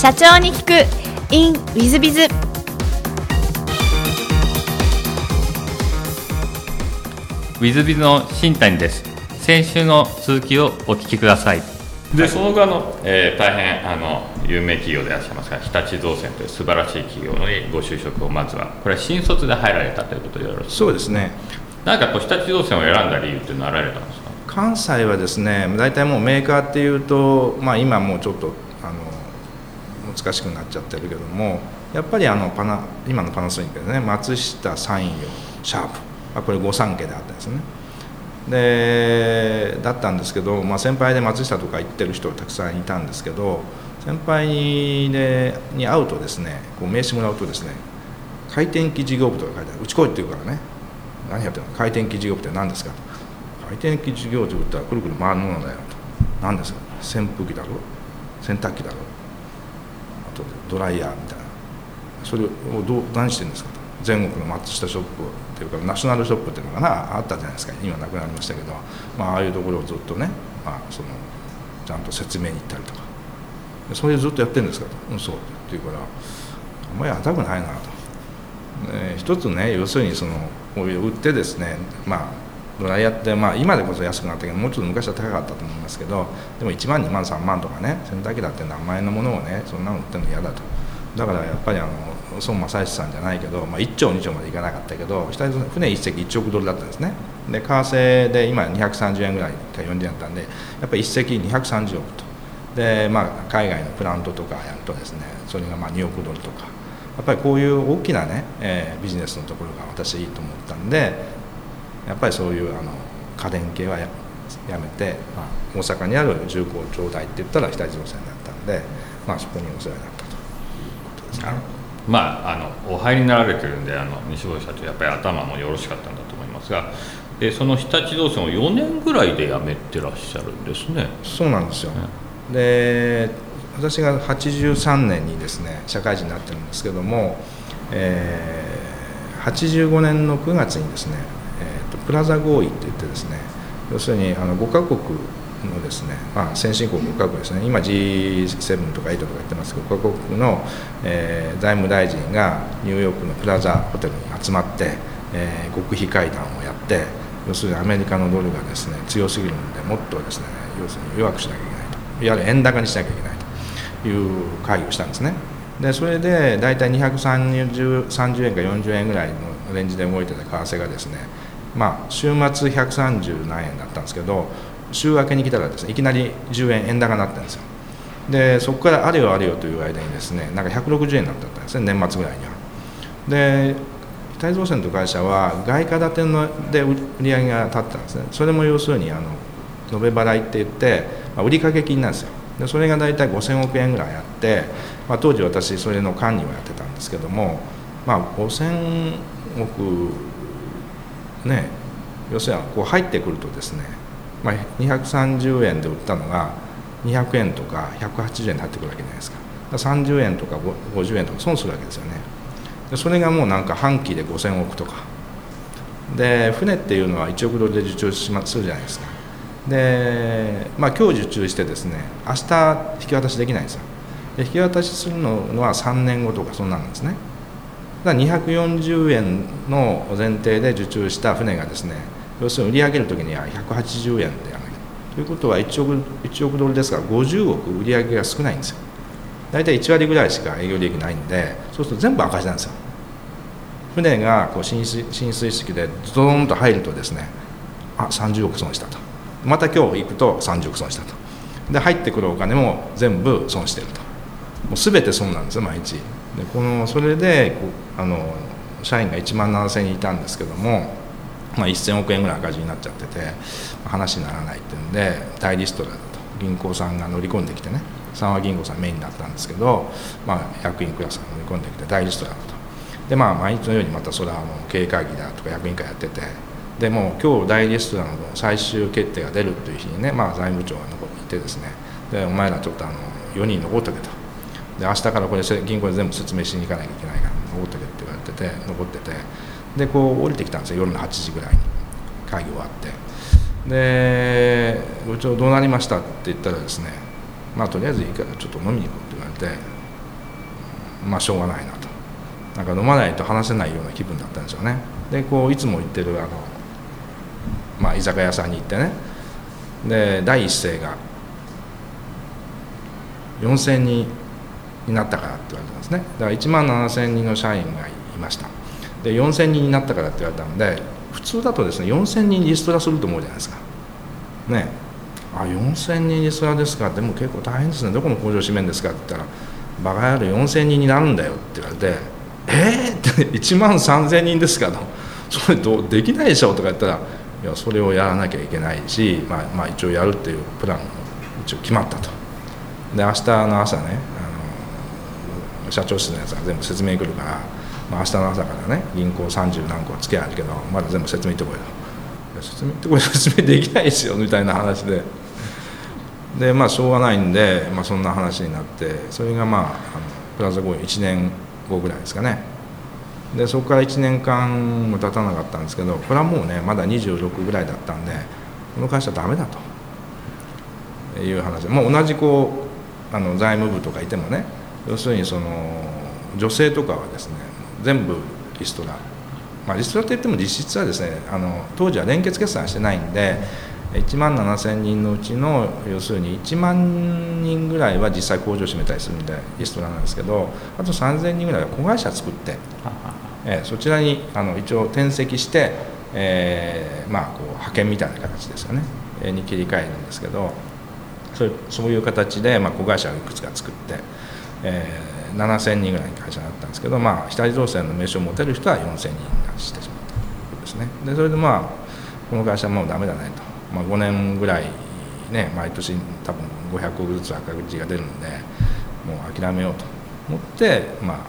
社長に聞く。In ウィズビズウィズビズの新谷です。先週の続きをお聞きください。でその後あの、えー、大変あの有名企業でいらっしゃいますが日立造船という素晴らしい企業にご就職をまずはこれは新卒で入られたということでよろしいそうですね。なんかこう日立造船を選んだ理由っていうのはあられたんですか？関西はですね大体もうメーカーっていうと、まあ、今もうちょっとあの難しくなっちゃってるけどもやっぱりあのパナ今のパナソニックでね松下三陽シャープあこれ御三家であったんですね。でだったんですけど、まあ、先輩で松下とか行ってる人たくさんいたんですけど先輩にでに会うとですねこう名刺もらうとですね回転機事業部とか書いてある。うち来いって言うからね。何やってるの？回転機事業部って何ですか？と回転機事業部って言ったらくるくる回るものだよ。と何ですか？扇風機だろ？洗濯機だろ？ドライヤーみたいな。それをどう何してるんですかと。全国の松下ショップっていうかナショナルショップっていうのかな。あったじゃないですか。今なくなりましたけど、まあ、ああいうところをずっとね、まあ、そのちゃんと説明に行ったりとか。それずっとやってるんですかと「うんそう」って言うからあんまり当たくないなと、ね、一つね要するにそのこういう売ってですねまあドライヤーって、まあ、今でこそ安くなったけどもうちょっと昔は高かったと思いますけどでも1万2万3万とかね洗濯機だって何万円のものをねそんなの売ってるの嫌だと。だからやっぱりあの孫正義さんじゃないけど、まあ、1兆2兆までいかなかったけど船1隻1億ドルだったんですね。で為替で今230円ぐらいか40円だったんでやっぱり1隻230億と。で、まあ、海外のプラントとかやるとですねそれがまあ2億ドルとか。やっぱりこういう大きなね、えー、ビジネスのところが私いいと思ったんでやっぱりそういうあの家電系はややめて、まあ、大阪にある重工ちょうだいって言ったら日立造船だったんで、まあ、そこにお世話になったということですね。まあ、あのお入りになられてるんであの西堀社長やっぱり頭もよろしかったんだと思いますがでその日立造船を4年ぐらいで辞めてらっしゃるんですね。そうなんですよ、ね、で私が83年にですね社会人になってるんですけども、えー、85年の9月にですね、プラザ合意って言ってですね要するにあの5カ国のですね、まあ、先進国5カ国ですね今 G7 とか8とか言ってますけど5カ国の、えー、財務大臣がニューヨークのプラザホテルに集まって、えー、極秘会談をやって要するにアメリカのドルがですね強すぎるのでもっとですね要するに弱くしなきゃいけないと。いわゆる円高にしなきゃいけないという会議をしたんですね。でそれで大体230円か40円ぐらいのレンジで動いてた為替がですねまあ週末130何円だったんですけど週明けに来たらですねいきなり10円円高になったんですよ。でそこからあれよあれよという間にですねなんか160円になったんですね年末ぐらいには。で太造船という会社は外貨建てので売り上げが立ったんですね。それも要するにあの延べ払いって言って、まあ、売掛金なんですよ。でそれが大体5000億円ぐらいあって、まあ、当時私それの管理をやってたんですけども、まあ、5000億ね要するにこう入ってくるとですねまあ、230円で売ったのが200円とか180円で入ってくるわけじゃないですか。か30円とか50円とか損するわけですよね。でそれがもうなんか半期で5000億とか。で船っていうのは1億ドルで受注しまするじゃないですか。でまあ今日受注してですね明日引き渡しできないんですよ。で引き渡しするのは3年後とかそんなんですね。だ240円の前提で受注した船がですね要するに売り上げる時には180円でやらなきゃ。ということは1億 ,1 億ドルですから50億売り上げが少ないんですよ。大体1割ぐらいしか営業利益ないんでそうすると全部赤字なんですよ。船がこう浸水浸水式でドーンと入るとですねあ30億損したと。また今日行くと30億損したと。で入ってくるお金も全部損してると。もう全て損なんですよ毎日。でこのそれであの社員が1万7000人いたんですけどもまあ、1000億円ぐらい赤字になっちゃってて話にならないっていうんで大リストラだと。銀行さんが乗り込んできてね。三和銀行さんメインだったんですけど、まあ、役員クラスが乗り込んできて大リストラだと。でまあ毎日のようにまたそれはあの経営会議だとか役員会やってて。でもう今日大リストラの最終決定が出るという日にね、まあ、財務長が残ってですね。でお前らちょっとあの4人残っとけと。で明日からこれ銀行で全部説明しに行かなきゃいけないから残っとけって言われてて残っててでこう降りてきたんですよ夜の8時ぐらいに会議終わって。で「部長どうなりました?」って言ったらですね「まあとりあえずいいからちょっと飲みに行こう」って言われてまあしょうがないなと。なんか飲まないと話せないような気分だったんですよね。でこういつも行ってるあの、まあ、居酒屋さんに行ってね。で第一声が4000人になったからって言われたんですね。だから1万7000人の社員がいました。で4000人になったからって言われたんで普通だとですね4000人リストラすると思うじゃないですか。ね。あ4000人リストラですか。でも結構大変ですね。どこの工場閉めんですかって言ったらバカ野郎4000人になるんだよって言われてえ？ー、って1万3000人ですかとそれどできないでしょとか言ったらいやそれをやらなきゃいけないし、まあ、まあ一応やるっていうプランも一応決まったと。で明日の朝ね社長室のやつが全部説明来るから、まあ、明日の朝からね銀行30何個はつけあるけどまだ全部説明行ってこいよ説明ってこれ 説明できないですよみたいな話で。でまあしょうがないんで、まあ、そんな話になってそれがまああのプラザ合意1年後ぐらいですかね。でそこから1年間も経たなかったんですけどこれはもうねまだ26ぐらいだったんでこの会社ダメだと。いう話。もう同じこうあの財務部とかいてもね要するにその女性とかはですね全部リストラ、まあ、リストラって言っても実質はですねあの当時は連結決算してないんで1万7000人のうちの要するに1万人ぐらいは実際工場を閉めたりするんでリストラなんですけどあと3000人ぐらいは子会社作って、えー、そちらにあの一応転籍して、えー、まあこう派遣みたいな形ですよね、えー、に切り替えるんですけどそうそういう形で、まあ、子会社をいくつか作って、えー、7000人ぐらいの会社だったんですけど、まあ、日立造船の名称を持てる人は4000人にしてしまったということですねでそれでまあこの会社はもうダメだねとまあ、5年ぐらいね毎年多分500億ずつ赤字が出るんでもう諦めようと思って、まあ、あの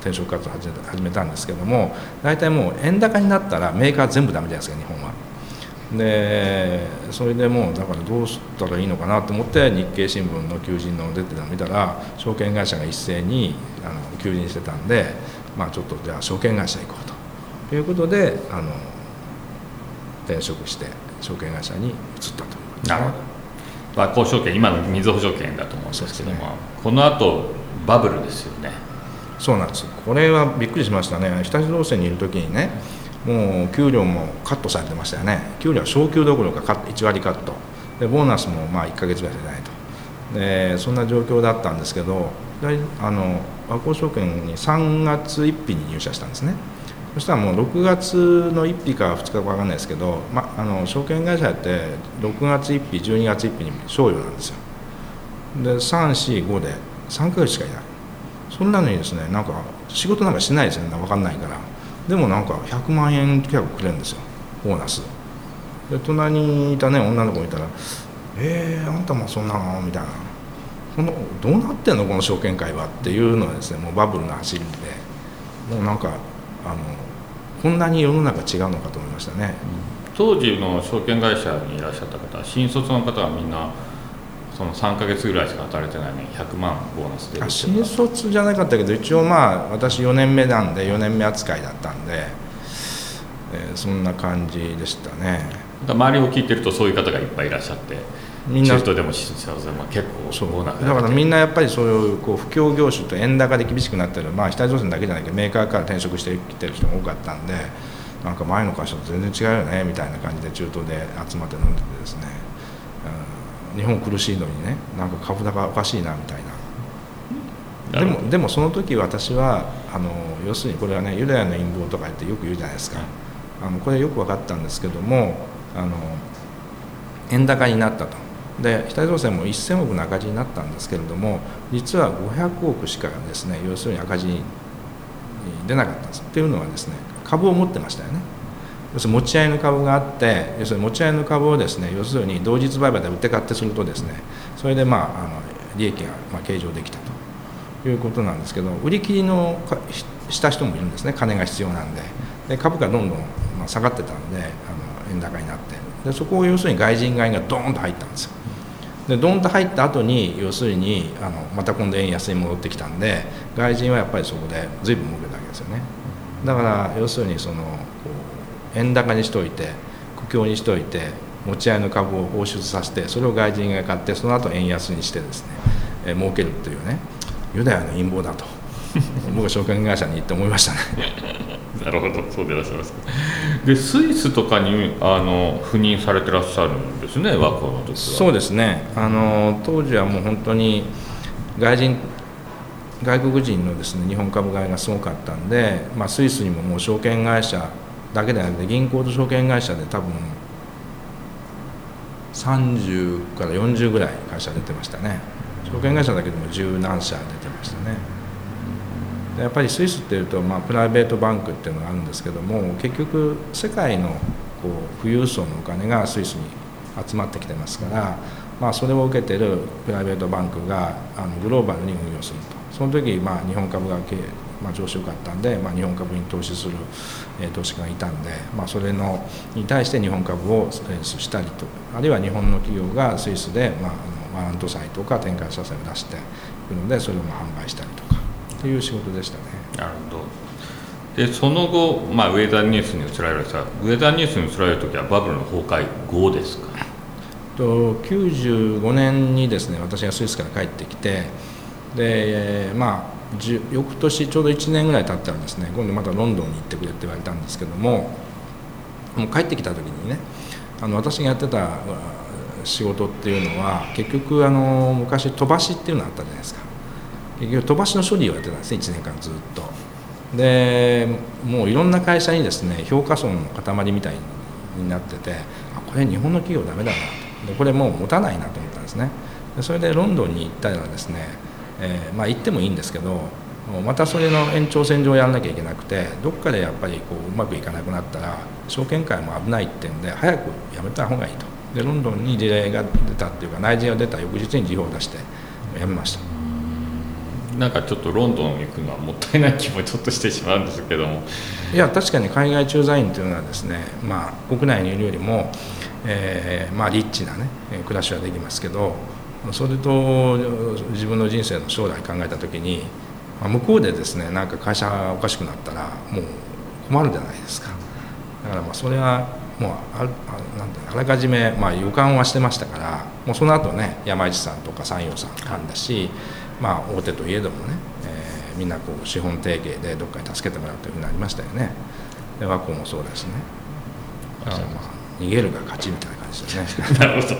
転職活動を始めた始めたんですけども大体もう円高になったらメーカー全部ダメじゃないですか日本は。でそれでもうだからどうしたらいいのかなと思って日経新聞の求人の出てたの見たら証券会社が一斉にあの求人してたんで、まあ、ちょっとじゃあ証券会社行こうと。いうことであの転職して証券会社に移ったとなるほど。和光証券今のみずほ証券だと思うんですけども、ね、この後バブルですよね。そうなんです。これはびっくりしましたね。日立造船にいる時にねもう給料もカットされてましたよね。給料は昇給どころか1割カット。でボーナスもまあ1か月ぐらいじゃないと。でそんな状況だったんですけどあの和光証券に3月1日に入社したんですね。そしたらもう6月の1日か2日か分かんないですけど、ま、あの証券会社って6月1日12月1日に賞与なんですよ。で345で3ヶ月しかいない。そんなのにですねなんか仕事なんかしないですよね。分かんないから。でもなんか100万円近くくれるんですよ。ボーナス。で隣にいたね女の子いたら「えー、あんたもそんなの?」みたいなこのどうなってんの？この証券会はっていうのはですねもうバブルの走りで。もうなんかあのこんなに世の中違うのかと思いましたね、当時の証券会社にいらっしゃった方新卒の方はみんなその3か月ぐらいしか働いてないのに100万ボーナスで新卒じゃなかったけど一応まあ私4年目なんで4年目扱いだったんで、えー、そんな感じでしたね。周りを聞いてるとそういう方がいっぱいいらっしゃってみんな人でも新卒でも結構そう。だからみんなやっぱりそういうこう不況業種と円高で厳しくなってるまあ日立造船だけじゃないけどメーカーから転職してきてる人が多かったんでなんか前の会社と全然違うよねみたいな感じで中東で集まって飲んでてですね、うん、日本苦しいのにねなんか株高おかしいなみたいな。でもでもその時私はあの要するにこれはねユダヤの陰謀とか言ってよく言うじゃないですか。あのこれよく分かったんですけどもあの円高になったと。で日立造船も1000億の赤字になったんですけれども実は500億しかですね要するに赤字に出なかったんです。っていうのはですね株を持ってましたよね要するに持ち合いの株があって要するに持ち合いの株をですね要するに同日売買で売って買ってするとですねそれでまああの利益がま計上できたということなんですけど売り切りのした人もいるんですね。金が必要なんで。で株価どんどんま下がってたんであの円高になって。でそこを要するに外人買いがドーンと入ったんですよ。でドンと入った後に要するにあのまた今度円安に戻ってきたんで外人はやっぱりそこで随分儲けたわけですよね。だから要するにその円高にしといて苦境にしといて持ち合いの株を放出させてそれを外人が買ってその後円安にしてですね、えー、儲けるっていうねユダヤの陰謀だと 僕は証券会社に行って思いましたね。なるほどそうでいらっしゃいますでスイスとかにあの赴任されてらっしゃるんですね和光の時は。そうですね。あの当時はもう本当に外人外国人のですね日本株買いがすごかったんで、まあ、スイスにももう証券会社だけでなくて銀行と証券会社で多分30から40ぐらい会社出てましたね。証券会社だけでも十何社出てましたね。やっぱりスイスっていうと、まあ、プライベートバンクっていうのがあるんですけども結局世界のこう富裕層のお金がスイスに集まってきてますから、まあ、それを受けてるプライベートバンクがあのグローバルに運用すると。その時、まあ、日本株が経営まあ、上昇かったんで、まあ、日本株に投資する、えー、投資家がいたんで、まあ、それのに対して日本株をしたりとあるいは日本の企業がスイスで、まあ、あのワラント債とか展開社債を出していくのでそれを販売したりとかっていう仕事でしたね。なるほどでその後、まあ、ウェザーニュースに移られたウェザーニュースに移られる時はバブルの崩壊後ですか？と95年にですね私がスイスから帰ってきてでまあ翌年ちょうど1年ぐらい経ったらですね。今度またロンドンに行ってくれって言われたんですけどももう帰ってきた時にねあの私がやってた仕事っていうのは結局あの昔飛ばしっていうのあったじゃないですか。結局飛ばしの処理をやってたんですね1年間ずっと。でもういろんな会社にですね評価損の塊みたいになっててあこれ日本の企業ダメだなと。でこれもう持たないなと思ったんですね。でそれでロンドンに行ったらですねえー、まあ行ってもいいんですけどまたそれの延長線上をやらなきゃいけなくてどっかでやっぱりこううまくいかなくなったら証券会も危ないっていうんで早くやめた方がいいと。でロンドンに事例が出たっていうか内示が出た翌日に辞表を出してやめました。なんかちょっとロンドン行くのはもったいない気もちょっとしてしまうんですけども。いや確かに海外駐在員というのはですね、まあ、国内にいるよりも、えーまあ、リッチなね暮らしはできますけどそれと自分の人生の将来考えた時に、まあ、向こうでですねなんか会社がおかしくなったらもう困るじゃないですか。だからまあそれはもうあなんてあらかじめまあ予感はしてましたからもうその後ね山市さんとか山陽さんあんだし、まあ、大手といえどもね、えー、みんなこう資本提携でどっかに助けてもらうというふうになりましたよね。で和光もそうですね。だからまあ逃げるが勝ちみたいな。ですねなるほど。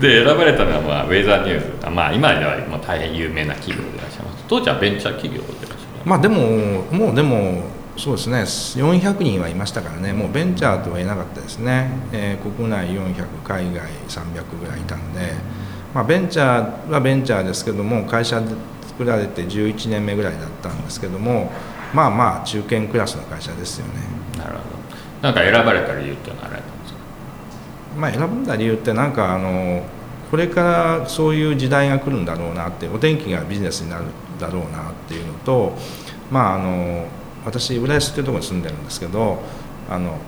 で選ばれたのは、まあ、ウェザーニューズ、まあ、今ではもう大変有名な企業でいらっしゃいます。当時はベンチャー企業でいらっしゃいます。まあでももうでもそうですね。400人はいましたからね。もうベンチャーとは言えなかったですね、えー、国内400海外300ぐらいいたんで、まあ、ベンチャーはベンチャーですけども会社で作られて11年目ぐらいだったんですけどもまあまあ中堅クラスの会社ですよね。なるほど。なんか選ばれた理由っていうのはあれまあ、選んだ理由ってなんかあのこれからそういう時代が来るんだろうなってお天気がビジネスになるだろうなっていうのと、まあ、あの私浦安っていうところに住んでるんですけどあの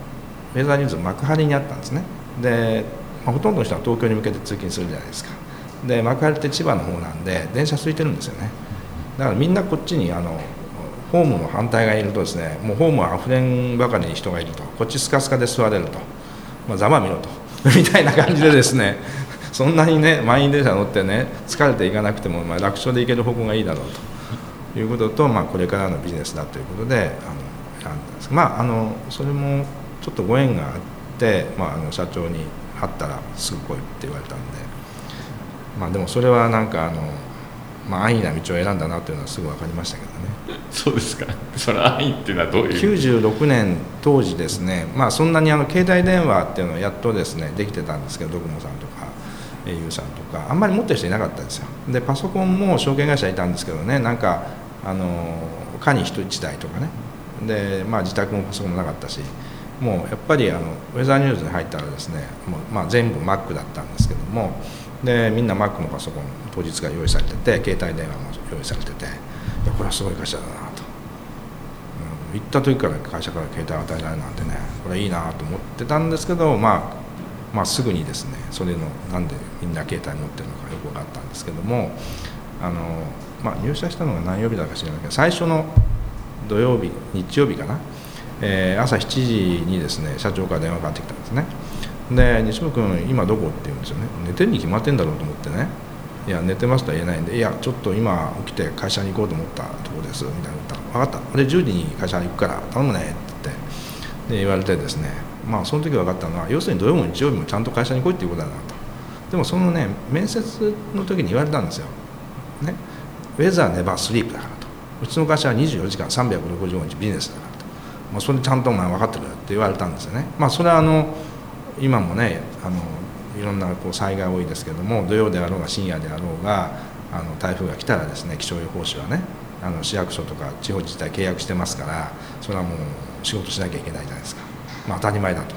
ウェザーニューズ幕張にあったんですね。で、まあ、ほとんどの人は東京に向けて通勤するじゃないですか。で幕張って千葉の方なんで電車空いてるんですよね。だからみんなこっちにあのホームの反対がいるとですねもうホームはあふれんばかりに人がいると。こっちスカスカで座れると、まあ、ざまみろと。みたいな感じでですねそんなにね満員電車乗ってね疲れていかなくても、まあ、楽勝で行ける方向がいいだろうと。いうことと、まあ、これからのビジネスだということであの選んだんです。まああのそれもちょっとご縁があって、まあ、あの社長に会ったらすぐ来いって言われたんで。まあでもそれはなんかあの、まあ、安易な道を選んだなというのはすぐ分かりましたけどね。そうですか。その安易っていうのはどういう？96年当時ですねまあそんなにあの携帯電話っていうのはやっとですねできてたんですけどドコモさんとか au さんとかあんまり持ってる人いなかったんですよ。でパソコンも証券会社いたんですけどねなんかあの課に人1台とかね。でまあ自宅もパソコンもなかったしもうやっぱりあのウェザーニューズに入ったらですねもう、まあ、全部 Mac だったんですけどもでみんな Mac のパソコン当日が用意されてて携帯電話も用意されてていやこれはすごい会社だなと、うん、行った時から会社から携帯与えられるなんてねこれいいなと思ってたんですけど、まあ、まあすぐにですねそれのなんでみんな携帯持ってるのかよく分かったんですけどもあの、まあ、入社したのが何曜日だか知らないけど最初の土曜日日曜日かな、えー、朝7時にですね社長から電話がかかってきたんですね。で西本君今どこ？って言うんですよね。寝てるに決まってんだろうと思ってね。いや寝てますとは言えないんでいやちょっと今起きて会社に行こうと思ったところですみたいなこと分かった。俺10時に会社に行くから頼むねって言って。で言われてですねまあその時分かったのは要するに土曜も日曜日もちゃんと会社に来いっていうことだなと。でもそのね面接の時に言われたんですよ。ね。ウェザーネバースリープだからと。うちの会社は24時間365日ビジネスだからと、まあ、それちゃんとお前分かってるって言われたんですよね。まあそれはあの今もねあのいろんなこう災害多いですけども土曜であろうが深夜であろうがあの台風が来たらですね気象予報士はねあの市役所とか地方自治体契約してますからそれはもう仕事しなきゃいけないじゃないですか、まあ、当たり前だと。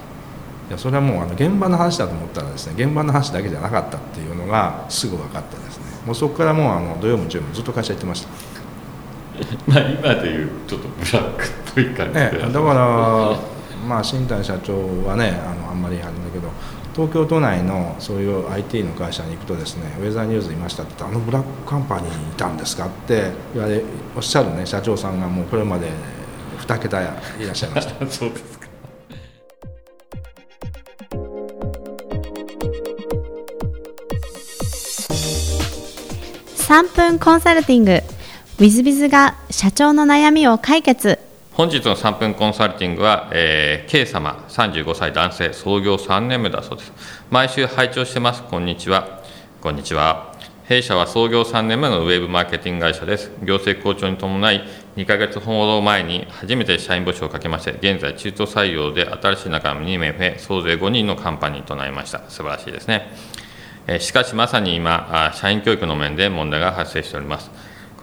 いやそれはもうあの現場の話だと思ったらですね現場の話だけじゃなかったっていうのがすぐ分かってですね。もうそこからもうあの土曜も日曜もずっと会社行ってました。まあ今でいうちょっとブラックっぽい感じで、ね、だから まあ新谷社長はねあのあんまりあれだけど東京都内のそういう IT の会社に行くとですねウェザーニューズいましたってあのブラックカンパニーにいたんですかって言われおっしゃるね社長さんがもうこれまで2桁いらっしゃいました。そうですか。3分コンサルティング。w i z b i が社長の悩みを解決本日の3分コンサルティングは、えー、K 様35歳男性創業3年目だそうです。毎週拝聴してます。こんにちは。こんにちは。弊社は創業3年目のウェブマーケティング会社です。業績好調に伴い2ヶ月ほど前に初めて社員募集をかけまして現在中途採用で新しい仲間2名増え総勢5人のカンパニーとなりました。素晴らしいですね。しかしまさに今社員教育の面で問題が発生しております。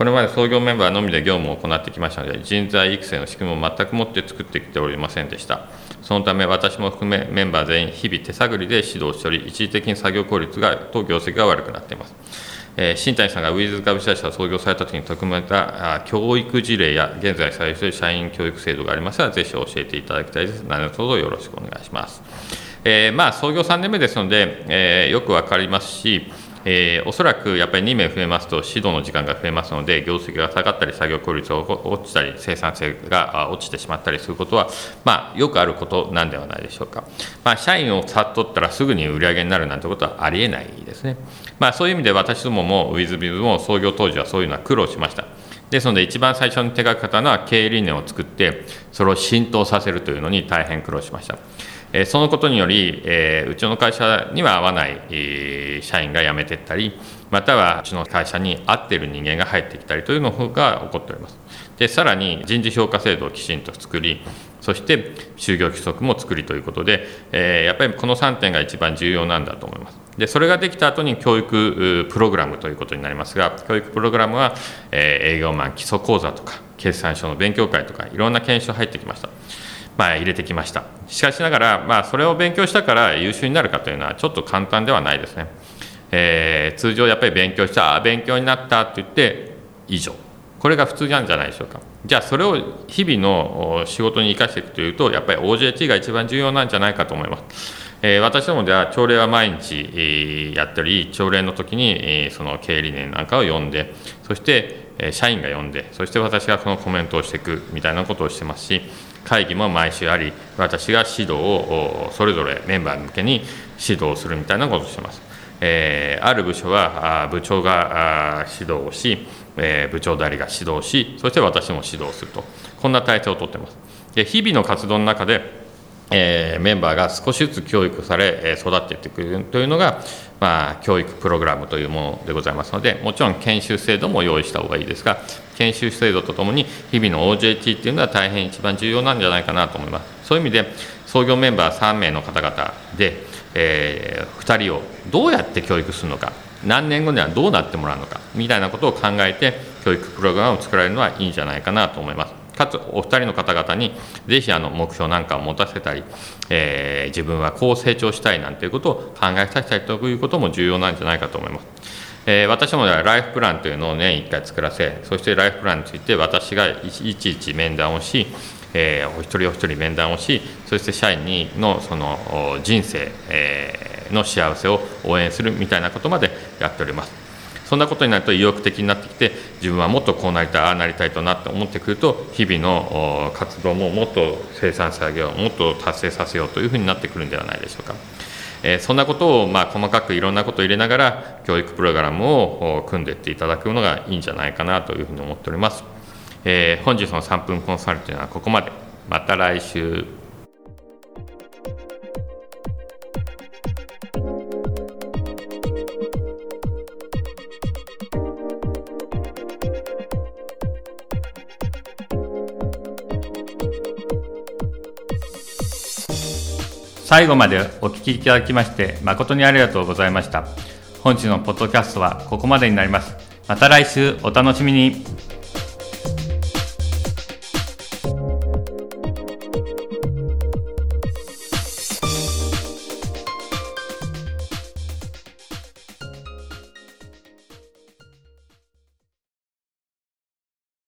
これまで創業メンバーのみで業務を行ってきましたので、人材育成の仕組みを全くもって作ってきておりませんでした。そのため、私も含めメンバー全員、日々手探りで指導しており、一時的に作業効率がと業績が悪くなっています。えー、新谷さんがウィズ株式会社を創業されたときに取り組めたあ教育事例や、現在採用している社員教育制度がありましたら、ぜひ教えていただきたいです。何卒よろしくお願いします。えー、まあ、創業3年目ですので、えー、よくわかりますし、えー、おそらくやっぱり2名増えますと、指導の時間が増えますので、業績が下がったり、作業効率が落ちたり、生産性が落ちてしまったりすることは、まあ、よくあることなんではないでしょうか。まあ、社員をさっったらすぐに売り上げになるなんてことはありえないですね。まあ、そういう意味で私どもも、ウィズビズも創業当時はそういうのは苦労しました。ですので、一番最初に手がけたのは経営理念を作って、それを浸透させるというのに大変苦労しました。えそのことにより、えうちの会社には合わない、え社員が辞めていったり、またはうちの会社に合っている人間が入ってきたりというのが起こっております。でさらに人事評価制度をきちんと作り、そして就業規則も作りということで、えやっぱりこの3点が一番重要なんだと思います。でそれができた後に教育プログラムということになりますが、教育プログラムは、え営業マン基礎講座とか、決算書の勉強会とか、いろんな研修入ってきました。まあ、入れてきました。しかしながら、まあ、それを勉強したから優秀になるかというのは、ちょっと簡単ではないですね。えー、通常やっぱり勉強した、あ勉強になったと言って、以上。これが普通なんじゃないでしょうか。じゃあ、それを日々の仕事に生かしていくというと、やっぱり OJT が一番重要なんじゃないかと思います。えー、私どもでは朝礼は毎日、やったり、朝礼の時に、その経営理念なんかを読んで、そして、え、社員が読んで、そして私がそのコメントをしていくみたいなことをしてますし、会議も毎週あり、私が指導をそれぞれメンバー向けに指導するみたいなことをしてます。えー、ある部署は部長が指導をし、えー、部長代理が指導し、そして私も指導すると、こんな体制をとっています。で日々の活動の中で、えー、メンバーが少しずつ教育されえ、育っていってくるというのが、まあ、教育プログラムというものでございますので、もちろん研修制度も用意した方がいいですが、研修制度とともに、日々の OJT っていうのは大変一番重要なんじゃないかなと思います。そういう意味で、創業メンバー3名の方々で、えー、2人をどうやって教育するのか、何年後にはどうなってもらうのか、みたいなことを考えて、教育プログラムを作られるのはいいんじゃないかなと思います。かつお二人の方々にぜひあの目標なんかを持たせたり、えー、自分はこう成長したいなんていうことを考えさせたいということも重要なんじゃないかと思います。えー、私もライフプランというのを年1回作らせ、そしてライフプランについて私がいちいち面談をし、えー、お一人お一人面談をし、そして社員にのその人生、えー、の幸せを応援するみたいなことまでやっております。そんなことになると意欲的になってきて自分はもっとこうなりたいああなりたいとなって思ってくると日々の活動ももっと生産性上げようもっと達成させようというふうになってくるんではないでしょうか。え、そんなことをま細かくいろんなことを入れながら教育プログラムを組んでいっていただくのがいいんじゃないかなというふうに思っております、え、本日の3分コンサルティングはここまで。また来週。最後までお聞きいただきまして誠にありがとうございました。本日のポッドキャストはここまでになります。また来週お楽しみに。